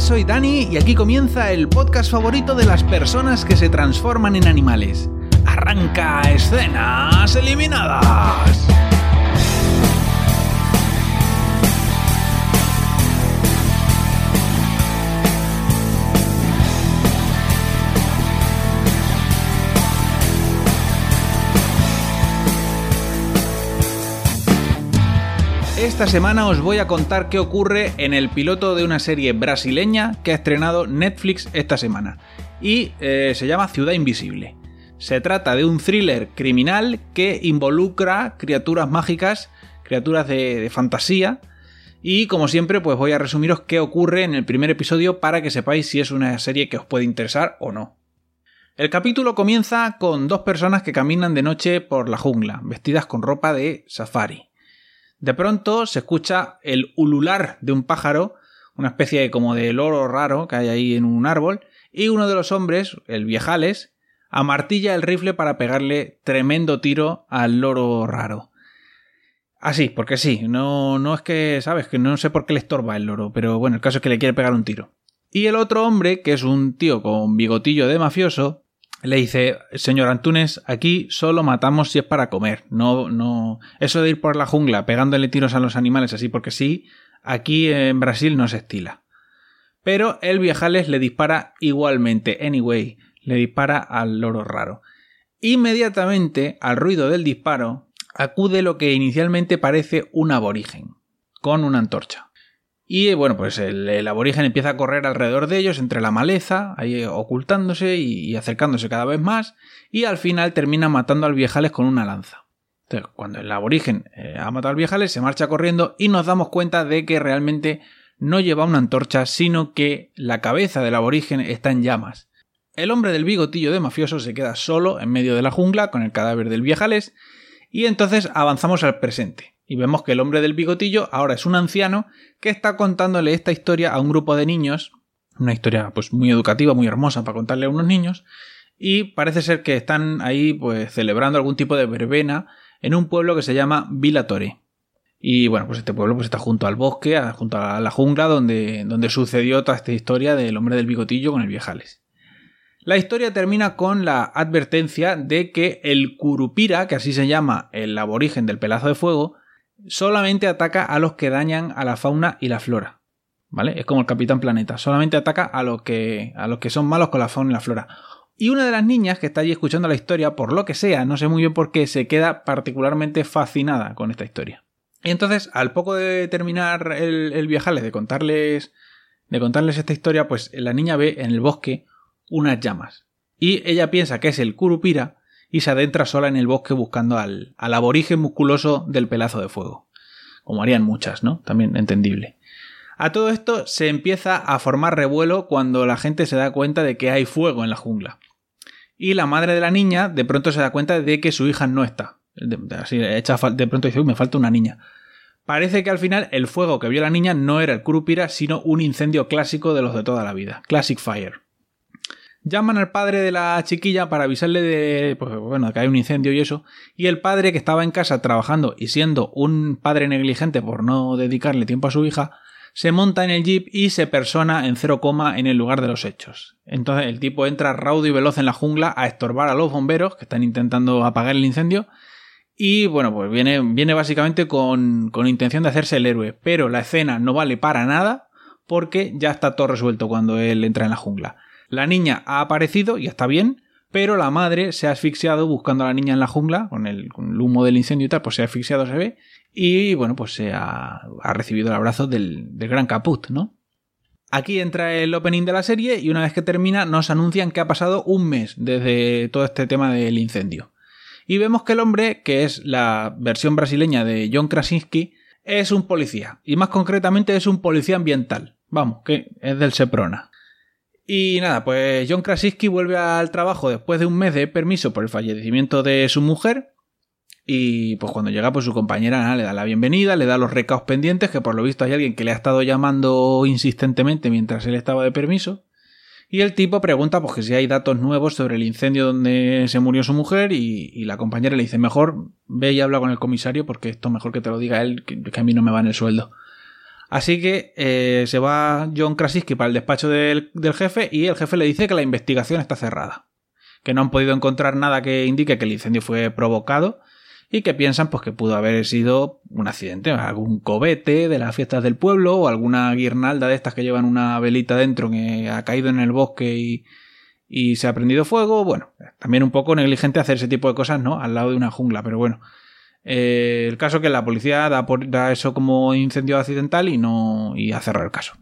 Soy Dani y aquí comienza el podcast favorito de las personas que se transforman en animales. Arranca escenas eliminadas. Esta semana os voy a contar qué ocurre en el piloto de una serie brasileña que ha estrenado Netflix esta semana y eh, se llama Ciudad Invisible. Se trata de un thriller criminal que involucra criaturas mágicas, criaturas de, de fantasía, y como siempre, pues voy a resumiros qué ocurre en el primer episodio para que sepáis si es una serie que os puede interesar o no. El capítulo comienza con dos personas que caminan de noche por la jungla, vestidas con ropa de safari. De pronto se escucha el ulular de un pájaro, una especie de, como de loro raro que hay ahí en un árbol, y uno de los hombres, el viejales, amartilla el rifle para pegarle tremendo tiro al loro raro. Así, porque sí, no, no es que, sabes, que no sé por qué le estorba el loro, pero bueno, el caso es que le quiere pegar un tiro. Y el otro hombre, que es un tío con bigotillo de mafioso, le dice, señor Antunes, aquí solo matamos si es para comer. No, no. Eso de ir por la jungla pegándole tiros a los animales así porque sí, aquí en Brasil no se estila. Pero el viejales le dispara igualmente, anyway, le dispara al loro raro. Inmediatamente al ruido del disparo acude lo que inicialmente parece un aborigen, con una antorcha. Y bueno, pues el, aborigen empieza a correr alrededor de ellos, entre la maleza, ahí ocultándose y, acercándose cada vez más, y al final termina matando al viejales con una lanza. Entonces, cuando el aborigen eh, ha matado al viejales, se marcha corriendo y nos damos cuenta de que realmente no lleva una antorcha, sino que la cabeza del aborigen está en llamas. El hombre del bigotillo de mafioso se queda solo en medio de la jungla con el cadáver del viejales, y entonces avanzamos al presente y vemos que el hombre del bigotillo ahora es un anciano que está contándole esta historia a un grupo de niños, una historia pues muy educativa, muy hermosa para contarle a unos niños, y parece ser que están ahí pues celebrando algún tipo de verbena en un pueblo que se llama Vila Torre. Y bueno, pues este pueblo pues está junto al bosque, junto a la jungla donde, donde sucedió toda esta historia del hombre del bigotillo con el viejales. La historia termina con la advertencia de que el curupira, que así se llama el aborigen del pelazo de fuego, solamente ataca a los que dañan a la fauna y la flora. ¿Vale? Es como el Capitán Planeta. Solamente ataca a los que, a los que son malos con la fauna y la flora. Y una de las niñas que está allí escuchando la historia, por lo que sea, no sé muy bien por qué, se queda particularmente fascinada con esta historia. Y entonces, al poco de terminar el, viajarles, de contarles, de contarles esta historia, pues la niña ve en el bosque unas llamas. Y ella piensa que es el Curupira, y se adentra sola en el bosque buscando al, al aborigen musculoso del pelazo de fuego. Como harían muchas, ¿no? También entendible. A todo esto se empieza a formar revuelo cuando la gente se da cuenta de que hay fuego en la jungla. Y la madre de la niña de pronto se da cuenta de que su hija no está. Así, de pronto dice, uy, me falta una niña. Parece que al final el fuego que vio la niña no era el Kurupira, sino un incendio clásico de los de toda la vida. Classic Fire. Llaman al padre de la chiquilla para avisarle de, pues, bueno, que hay un incendio y eso. Y el padre que estaba en casa trabajando y siendo un padre negligente por no dedicarle tiempo a su hija, se monta en el jeep y se persona en cero coma en el lugar de los hechos. Entonces el tipo entra raudo y veloz en la jungla a estorbar a los bomberos que están intentando apagar el incendio. Y bueno, pues viene, viene básicamente con, con intención de hacerse el héroe. Pero la escena no vale para nada porque ya está todo resuelto cuando él entra en la jungla. La niña ha aparecido y está bien, pero la madre se ha asfixiado buscando a la niña en la jungla, con el, humo del incendio y tal, pues se ha asfixiado, se ve, y bueno, pues se ha, recibido el abrazo del, gran caput, ¿no? Aquí entra el opening de la serie y una vez que termina nos anuncian que ha pasado un mes desde todo este tema del incendio. Y vemos que el hombre, que es la versión brasileña de John Krasinski, es un policía, y más concretamente es un policía ambiental. Vamos, que es del Seprona. Y nada, pues John Krasinski vuelve al trabajo después de un mes de permiso por el fallecimiento de su mujer. Y pues cuando llega, pues su compañera le da la bienvenida, le da los recaos pendientes, que por lo visto hay alguien que le ha estado llamando insistentemente mientras él estaba de permiso. Y el tipo pregunta pues que si hay datos nuevos sobre el incendio donde se murió su mujer y, la compañera le dice mejor ve y habla con el comisario porque esto mejor que te lo diga él que, que a mí no me va en el sueldo. Así que eh, se va John Krasinski para el despacho del, jefe y el jefe le dice que la investigación está cerrada, que no han podido encontrar nada que indique que el incendio fue provocado y que piensan pues que pudo haber sido un accidente, algún cobete de las fiestas del pueblo o alguna guirnalda de estas que llevan una velita dentro que ha caído en el bosque y, y se ha prendido fuego. Bueno, también un poco negligente hacer ese tipo de cosas, ¿no? Al lado de una jungla, pero bueno. Eh, el caso es que la policía da, por, eso como incendio accidental y no y a cerrar el caso.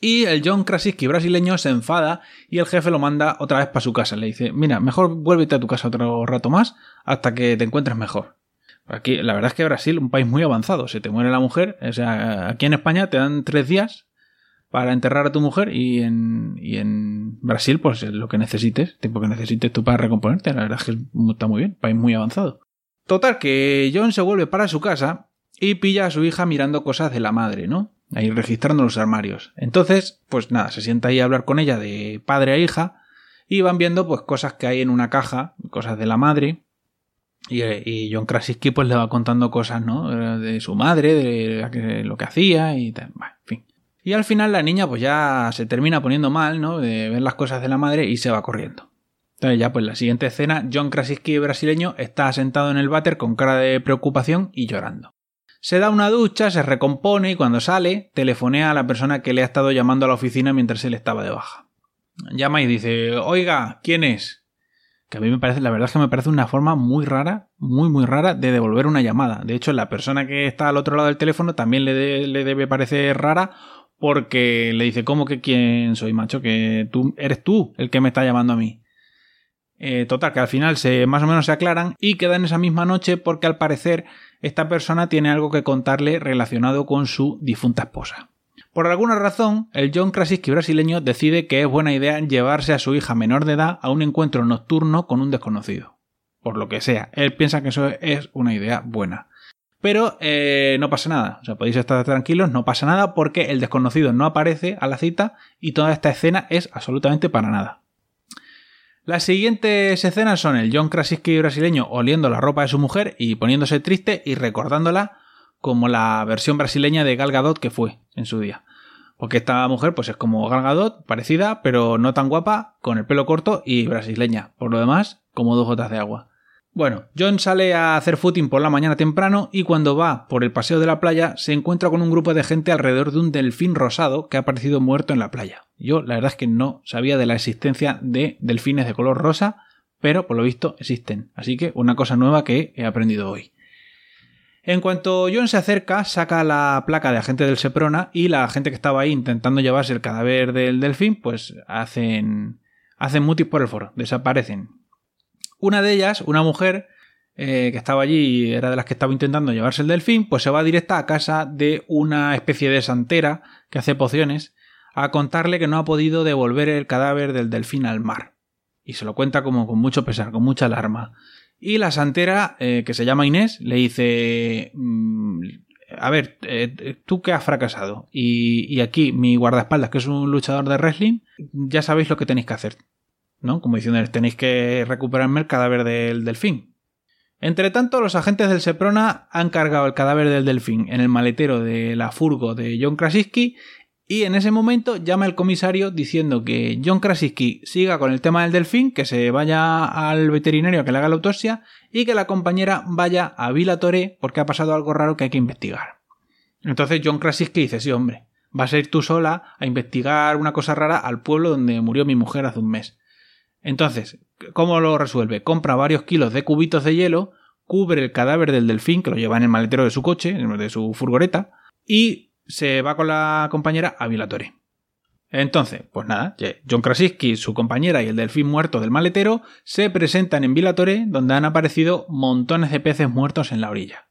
Y el John Krasinski brasileño se enfada y el jefe lo manda otra vez para su casa. Le dice, mira, mejor vuélvete a tu casa otro rato más hasta que te encuentres mejor. Aquí, la verdad es que Brasil, un país muy avanzado, se te muere la mujer, o sea, aquí en España te dan tres días para enterrar a tu mujer y en, y en Brasil, pues lo que necesites, tiempo que necesites tú para recomponerte. La verdad es que está muy bien, país muy avanzado. Total, que John se vuelve para su casa y pilla a su hija mirando cosas de la madre, ¿no? Ahí registrando los armarios. Entonces, pues nada, se sienta ahí a hablar con ella de padre a hija y van viendo pues cosas que hay en una caja, cosas de la madre. Y, y John Krasinski pues le va contando cosas, ¿no? De su madre, de lo que hacía y tal. Bueno, en fin. Y al final la niña pues ya se termina poniendo mal, ¿no? De ver las cosas de la madre y se va corriendo. Entonces ya pues la siguiente escena, John Krasinski brasileño está sentado en el váter con cara de preocupación y llorando. Se da una ducha, se recompone y cuando sale telefonea a la persona que le ha estado llamando a la oficina mientras él estaba de baja. Llama y dice, oiga, ¿quién es? Que a mí me parece, la verdad es que me parece una forma muy rara, muy muy rara de devolver una llamada. De hecho, la persona que está al otro lado del teléfono también le, le debe parecer rara porque le dice, ¿cómo que quién soy, macho? Que tú eres tú el que me está llamando a mí. Eh, total, que al final se, más o menos se aclaran y quedan esa misma noche porque al parecer esta persona tiene algo que contarle relacionado con su difunta esposa. Por alguna razón, el John Krasinski brasileño decide que es buena idea llevarse a su hija menor de edad a un encuentro nocturno con un desconocido. Por lo que sea, él piensa que eso es una idea buena. Pero eh, no pasa nada, o sea, podéis estar tranquilos, no pasa nada porque el desconocido no aparece a la cita y toda esta escena es absolutamente para nada. Las siguientes escenas son el John Krasinski brasileño oliendo la ropa de su mujer y poniéndose triste y recordándola como la versión brasileña de Gal Gadot que fue en su día. Porque esta mujer pues es como Gal Gadot, parecida, pero no tan guapa, con el pelo corto y brasileña. Por lo demás, como dos gotas de agua. Bueno, John sale a hacer footing por la mañana temprano y cuando va por el paseo de la playa se encuentra con un grupo de gente alrededor de un delfín rosado que ha aparecido muerto en la playa. Yo la verdad es que no sabía de la existencia de delfines de color rosa, pero por lo visto existen. Así que una cosa nueva que he aprendido hoy. En cuanto John se acerca, saca la placa de agente del Seprona y la gente que estaba ahí intentando llevarse el cadáver del delfín, pues hacen, hacen mutis por el foro, desaparecen. Una de ellas, una mujer eh, que estaba allí y era de las que estaba intentando llevarse el delfín, pues se va directa a casa de una especie de santera que hace pociones a contarle que no ha podido devolver el cadáver del delfín al mar. Y se lo cuenta como con mucho pesar, con mucha alarma. Y la santera, eh, que se llama Inés, le dice... Mm, a ver, eh, tú que has fracasado y, y, aquí mi guardaespaldas, que es un luchador de wrestling, ya sabéis lo que tenéis que hacer. ¿No? Como diciendo, tenéis que recuperarme el cadáver del delfín. Entre tanto, los agentes del Seprona han cargado el cadáver del delfín en el maletero de la furgo de John Krasinski y en ese momento llama el comisario diciendo que John Krasinski siga con el tema del delfín, que se vaya al veterinario a que le haga la autopsia y que la compañera vaya a Vila Toré porque ha pasado algo raro que hay que investigar. Entonces John Krasinski dice, sí hombre, vas a ir tú sola a investigar una cosa rara al pueblo donde murió mi mujer hace un mes. Entonces, ¿cómo lo resuelve? Compra varios kilos de cubitos de hielo, cubre el cadáver del delfín, que lo lleva en el maletero de su coche, de su furgoneta, y se va con la compañera a Vilatore. Entonces, pues nada, John Krasinski, su compañera y el delfín muerto del maletero se presentan en Vilatore, donde han aparecido montones de peces muertos en la orilla.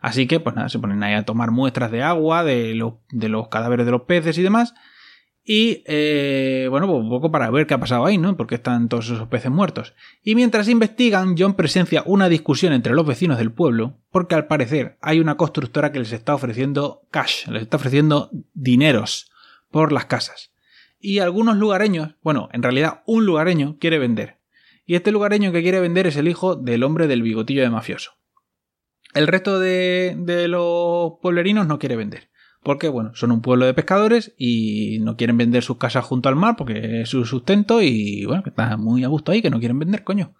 Así que, pues nada, se ponen ahí a tomar muestras de agua, de los cadáveres de los peces y demás, y eh, bueno, pues un poco para ver qué ha pasado ahí, ¿no? Porque están todos esos peces muertos. Y mientras investigan, John presencia una discusión entre los vecinos del pueblo, porque al parecer hay una constructora que les está ofreciendo cash, les está ofreciendo dineros por las casas. Y algunos lugareños, bueno, en realidad un lugareño quiere vender. Y este lugareño que quiere vender es el hijo del hombre del bigotillo de mafioso. El resto de, de los pueblerinos no quiere vender porque bueno, son un pueblo de pescadores y no quieren vender sus casas junto al mar porque es su sustento y bueno, que están muy a gusto ahí, que no quieren vender, coño.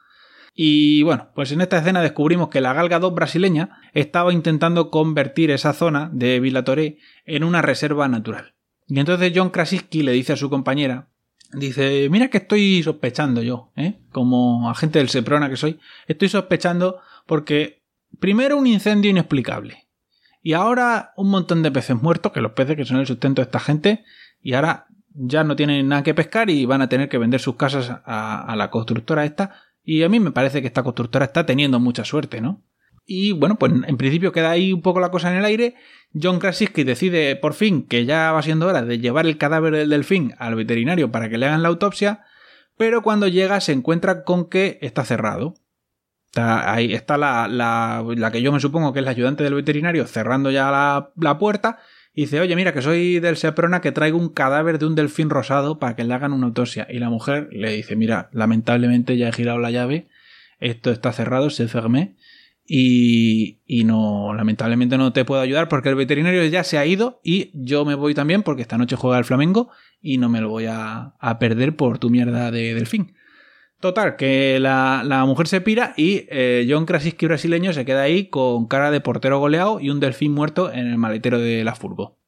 Y bueno, pues en esta escena descubrimos que la Galga 2 brasileña estaba intentando convertir esa zona de Villa Toré en una reserva natural. Y entonces John Krasinski le dice a su compañera, dice, mira que estoy sospechando yo, ¿eh? como agente del Seprona que soy, estoy sospechando porque primero un incendio inexplicable. Y ahora un montón de peces muertos, que los peces que son el sustento de esta gente, y ahora ya no tienen nada que pescar y van a tener que vender sus casas a, la constructora esta. Y a mí me parece que esta constructora está teniendo mucha suerte, ¿no? Y bueno, pues en principio queda ahí un poco la cosa en el aire. John Krasinski decide por fin que ya va siendo hora de llevar el cadáver del delfín al veterinario para que le hagan la autopsia, pero cuando llega se encuentra con que está cerrado. Está, ahí está la, la, que yo me supongo que es la ayudante del veterinario cerrando ya la, la, puerta y dice, oye, mira que soy del Seprona que traigo un cadáver de un delfín rosado para que le hagan una autopsia. Y la mujer le dice, mira, lamentablemente ya he girado la llave, esto está cerrado, se fermé y, y no, lamentablemente no te puedo ayudar porque el veterinario ya se ha ido y yo me voy también porque esta noche juega el Flamengo y no me lo voy a, a perder por tu mierda de delfín. Total, que la, mujer se pira y eh, John Krasinski brasileño se queda ahí con cara de portero goleado y un delfín muerto en el maletero de la furgo.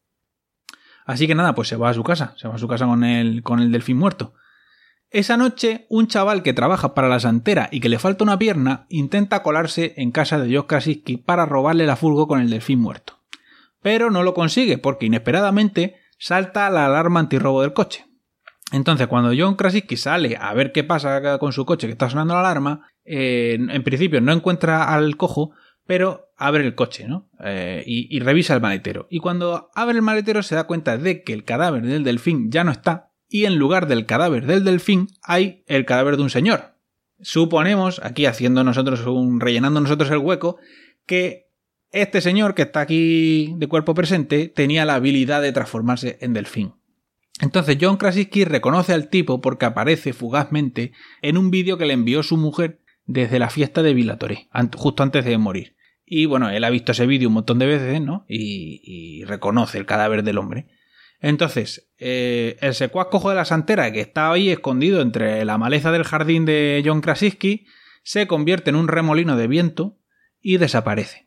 Así que nada, pues se va a su casa, se va a su casa con el, con el delfín muerto. Esa noche, un chaval que trabaja para la santera y que le falta una pierna intenta colarse en casa de John Krasinski para robarle la furgo con el delfín muerto. Pero no lo consigue porque inesperadamente salta la alarma antirrobo del coche. Entonces, cuando John Krasinski sale a ver qué pasa con su coche que está sonando la alarma, eh, en principio no encuentra al cojo, pero abre el coche, ¿no? Eh, y, revisa el maletero. Y cuando abre el maletero se da cuenta de que el cadáver del delfín ya no está, y en lugar del cadáver del delfín hay el cadáver de un señor. Suponemos, aquí haciendo nosotros un, rellenando nosotros el hueco, que este señor que está aquí de cuerpo presente tenía la habilidad de transformarse en delfín. Entonces John Krasinski reconoce al tipo porque aparece fugazmente en un vídeo que le envió su mujer desde la fiesta de Villatoré, justo antes de morir. Y bueno, él ha visto ese vídeo un montón de veces, ¿no? Y, reconoce el cadáver del hombre. Entonces, eh, el secuaz cojo de la santera, que está ahí escondido entre la maleza del jardín de John Krasinski, se convierte en un remolino de viento y desaparece.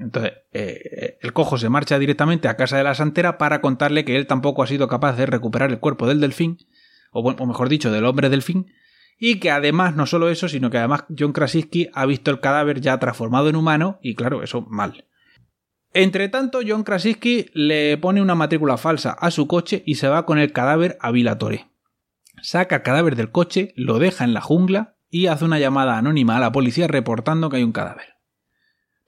Entonces, eh, el cojo se marcha directamente a casa de la santera para contarle que él tampoco ha sido capaz de recuperar el cuerpo del delfín, o, mejor dicho, del hombre delfín, y que además, no solo eso, sino que además John Krasinski ha visto el cadáver ya transformado en humano, y claro, eso mal. Entre tanto, John Krasinski le pone una matrícula falsa a su coche y se va con el cadáver a Vilatore. Saca el cadáver del coche, lo deja en la jungla y hace una llamada anónima a la policía reportando que hay un cadáver.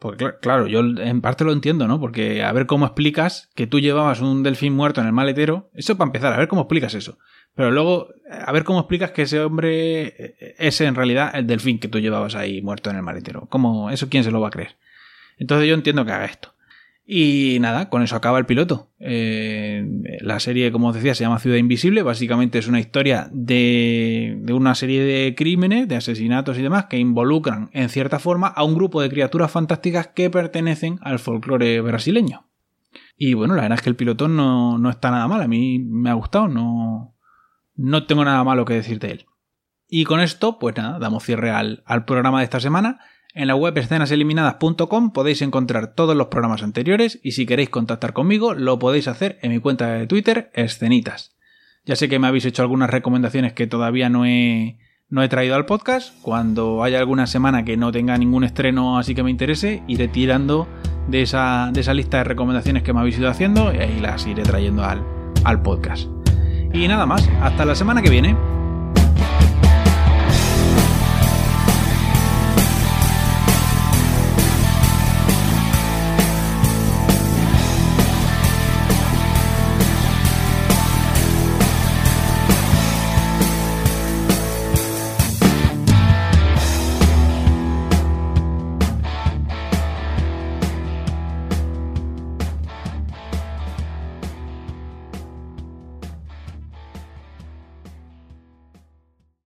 Porque claro, yo en parte lo entiendo, ¿no? Porque a ver cómo explicas que tú llevabas un delfín muerto en el maletero. Eso para empezar, a ver cómo explicas eso. Pero luego, a ver cómo explicas que ese hombre es en realidad el delfín que tú llevabas ahí muerto en el maletero. ¿Cómo? ¿Eso quién se lo va a creer? Entonces yo entiendo que haga esto. Y nada, con eso acaba el piloto. Eh, la serie, como os decía, se llama Ciudad Invisible. Básicamente es una historia de, de, una serie de crímenes, de asesinatos y demás que involucran en cierta forma a un grupo de criaturas fantásticas que pertenecen al folclore brasileño. Y bueno, la verdad es que el piloto no, no está nada mal. A mí me ha gustado, no, no tengo nada malo que decir de él. Y con esto, pues nada, damos cierre al, al programa de esta semana. En la web escenaseliminadas.com podéis encontrar todos los programas anteriores y si queréis contactar conmigo lo podéis hacer en mi cuenta de Twitter, escenitas. Ya sé que me habéis hecho algunas recomendaciones que todavía no he, no he traído al podcast. Cuando haya alguna semana que no tenga ningún estreno así que me interese, iré tirando de esa, de esa lista de recomendaciones que me habéis ido haciendo y ahí las iré trayendo al, al podcast. Y nada más, hasta la semana que viene.